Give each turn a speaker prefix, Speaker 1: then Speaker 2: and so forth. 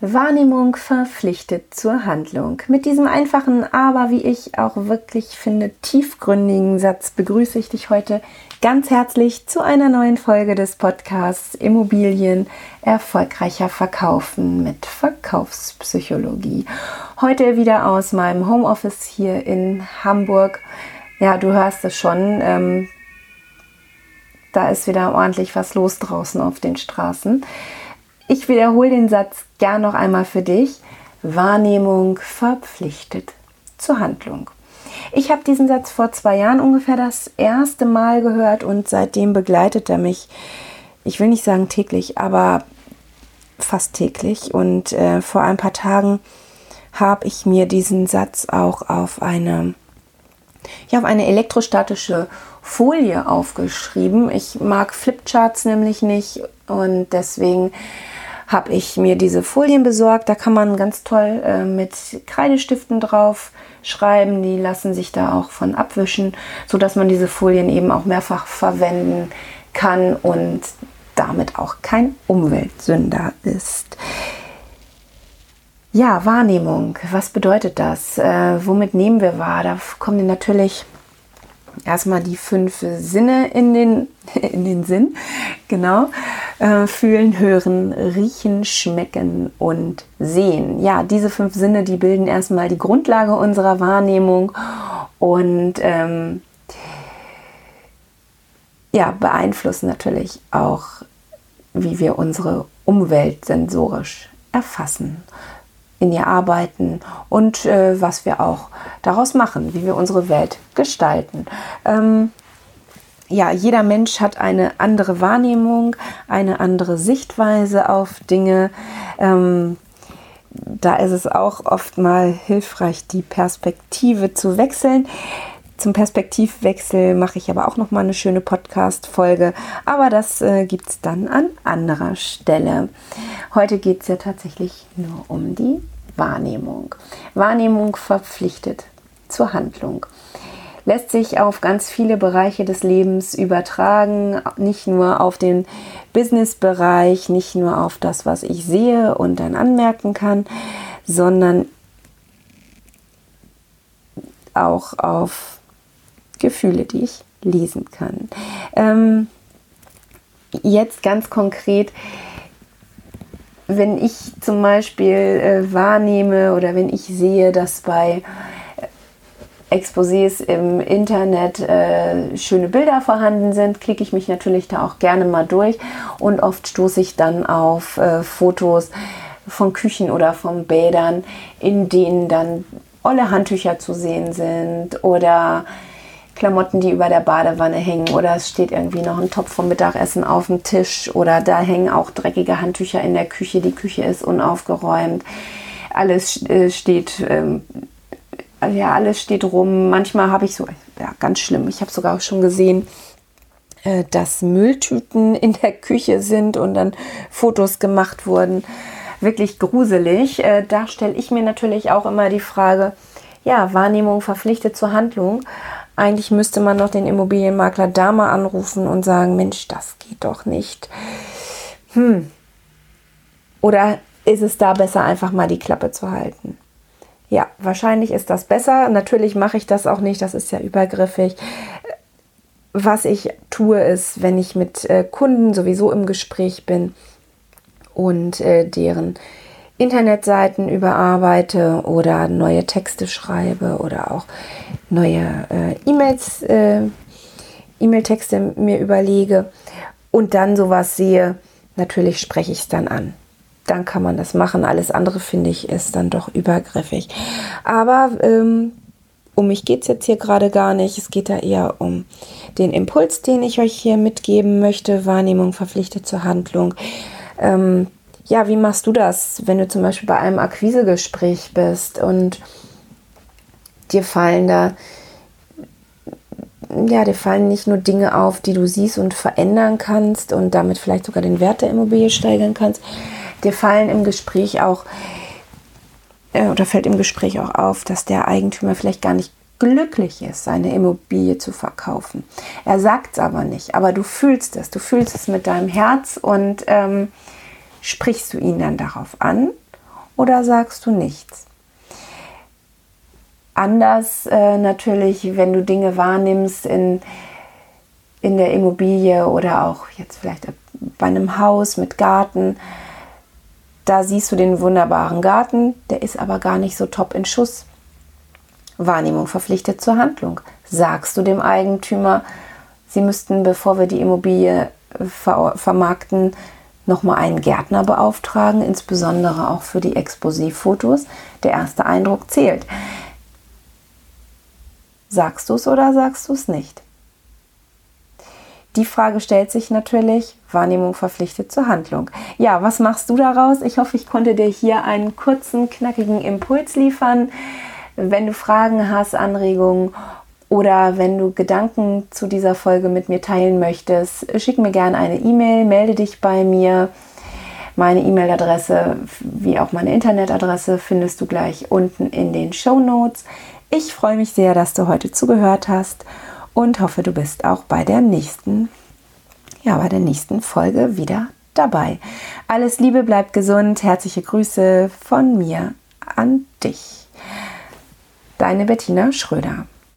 Speaker 1: Wahrnehmung verpflichtet zur Handlung. Mit diesem einfachen, aber wie ich auch wirklich finde, tiefgründigen Satz begrüße ich dich heute ganz herzlich zu einer neuen Folge des Podcasts Immobilien erfolgreicher verkaufen mit Verkaufspsychologie. Heute wieder aus meinem Homeoffice hier in Hamburg. Ja, du hörst es schon. Ähm, da ist wieder ordentlich was los draußen auf den Straßen. Ich wiederhole den Satz gern noch einmal für dich. Wahrnehmung verpflichtet zur Handlung. Ich habe diesen Satz vor zwei Jahren ungefähr das erste Mal gehört und seitdem begleitet er mich, ich will nicht sagen täglich, aber fast täglich. Und äh, vor ein paar Tagen habe ich mir diesen Satz auch auf eine, ja, auf eine elektrostatische Folie aufgeschrieben. Ich mag Flipcharts nämlich nicht und deswegen habe ich mir diese Folien besorgt. Da kann man ganz toll äh, mit Kreidestiften drauf schreiben. Die lassen sich da auch von abwischen, sodass man diese Folien eben auch mehrfach verwenden kann und damit auch kein Umweltsünder ist. Ja, Wahrnehmung. Was bedeutet das? Äh, womit nehmen wir wahr? Da kommen natürlich erstmal die fünf Sinne in den, in den Sinn. Genau. Äh, fühlen, hören, riechen, schmecken und sehen. Ja, diese fünf Sinne, die bilden erstmal die Grundlage unserer Wahrnehmung und ähm, ja, beeinflussen natürlich auch, wie wir unsere Umwelt sensorisch erfassen in ihr arbeiten und äh, was wir auch daraus machen, wie wir unsere Welt gestalten. Ähm, ja, jeder Mensch hat eine andere Wahrnehmung, eine andere Sichtweise auf Dinge. Ähm, da ist es auch oft mal hilfreich, die Perspektive zu wechseln. Zum Perspektivwechsel mache ich aber auch noch mal eine schöne Podcast-Folge, aber das äh, gibt es dann an anderer Stelle. Heute geht es ja tatsächlich nur um die Wahrnehmung. Wahrnehmung verpflichtet zur Handlung. Lässt sich auf ganz viele Bereiche des Lebens übertragen, nicht nur auf den Business-Bereich, nicht nur auf das, was ich sehe und dann anmerken kann, sondern auch auf Gefühle, die ich lesen kann. Ähm, jetzt ganz konkret, wenn ich zum Beispiel äh, wahrnehme oder wenn ich sehe, dass bei Exposés im Internet äh, schöne Bilder vorhanden sind, klicke ich mich natürlich da auch gerne mal durch. Und oft stoße ich dann auf äh, Fotos von Küchen oder von Bädern, in denen dann olle Handtücher zu sehen sind oder Klamotten, die über der Badewanne hängen oder es steht irgendwie noch ein Topf vom Mittagessen auf dem Tisch oder da hängen auch dreckige Handtücher in der Küche, die Küche ist unaufgeräumt, alles äh, steht, ähm, ja, alles steht rum. Manchmal habe ich so, ja, ganz schlimm, ich habe sogar auch schon gesehen, äh, dass Mülltüten in der Küche sind und dann Fotos gemacht wurden. Wirklich gruselig. Äh, da stelle ich mir natürlich auch immer die Frage, ja, Wahrnehmung verpflichtet zur Handlung. Eigentlich müsste man noch den Immobilienmakler da mal anrufen und sagen, Mensch, das geht doch nicht. Hm. Oder ist es da besser, einfach mal die Klappe zu halten? Ja, wahrscheinlich ist das besser. Natürlich mache ich das auch nicht, das ist ja übergriffig. Was ich tue, ist, wenn ich mit äh, Kunden sowieso im Gespräch bin und äh, deren Internetseiten überarbeite oder neue Texte schreibe oder auch neue äh, E-Mails, äh, E-Mail-Texte mir überlege und dann sowas sehe, natürlich spreche ich es dann an. Dann kann man das machen. Alles andere finde ich ist dann doch übergriffig. Aber ähm, um mich geht es jetzt hier gerade gar nicht. Es geht da eher um den Impuls, den ich euch hier mitgeben möchte. Wahrnehmung verpflichtet zur Handlung. Ähm, ja, wie machst du das, wenn du zum Beispiel bei einem Akquisegespräch bist und dir fallen da, ja, dir fallen nicht nur Dinge auf, die du siehst und verändern kannst und damit vielleicht sogar den Wert der Immobilie steigern kannst. Dir fallen im Gespräch auch, äh, oder fällt im Gespräch auch auf, dass der Eigentümer vielleicht gar nicht glücklich ist, seine Immobilie zu verkaufen. Er sagt es aber nicht, aber du fühlst es, du fühlst es mit deinem Herz und ähm, sprichst du ihn dann darauf an oder sagst du nichts? Anders äh, natürlich, wenn du Dinge wahrnimmst in, in der Immobilie oder auch jetzt vielleicht bei einem Haus mit Garten. Da siehst du den wunderbaren Garten, der ist aber gar nicht so top in Schuss. Wahrnehmung verpflichtet zur Handlung. Sagst du dem Eigentümer, sie müssten, bevor wir die Immobilie ver vermarkten, nochmal einen Gärtner beauftragen, insbesondere auch für die Exposé-Fotos. Der erste Eindruck zählt. Sagst du es oder sagst du es nicht? Die Frage stellt sich natürlich, Wahrnehmung verpflichtet zur Handlung. Ja, was machst du daraus? Ich hoffe, ich konnte dir hier einen kurzen, knackigen Impuls liefern. Wenn du Fragen hast, Anregungen oder wenn du Gedanken zu dieser Folge mit mir teilen möchtest, schick mir gerne eine E-Mail, melde dich bei mir. Meine E-Mail-Adresse wie auch meine Internetadresse findest du gleich unten in den Show Notes. Ich freue mich sehr, dass du heute zugehört hast und hoffe, du bist auch bei der nächsten, ja, bei der nächsten Folge wieder dabei. Alles Liebe, bleib gesund, herzliche Grüße von mir an dich. Deine Bettina Schröder.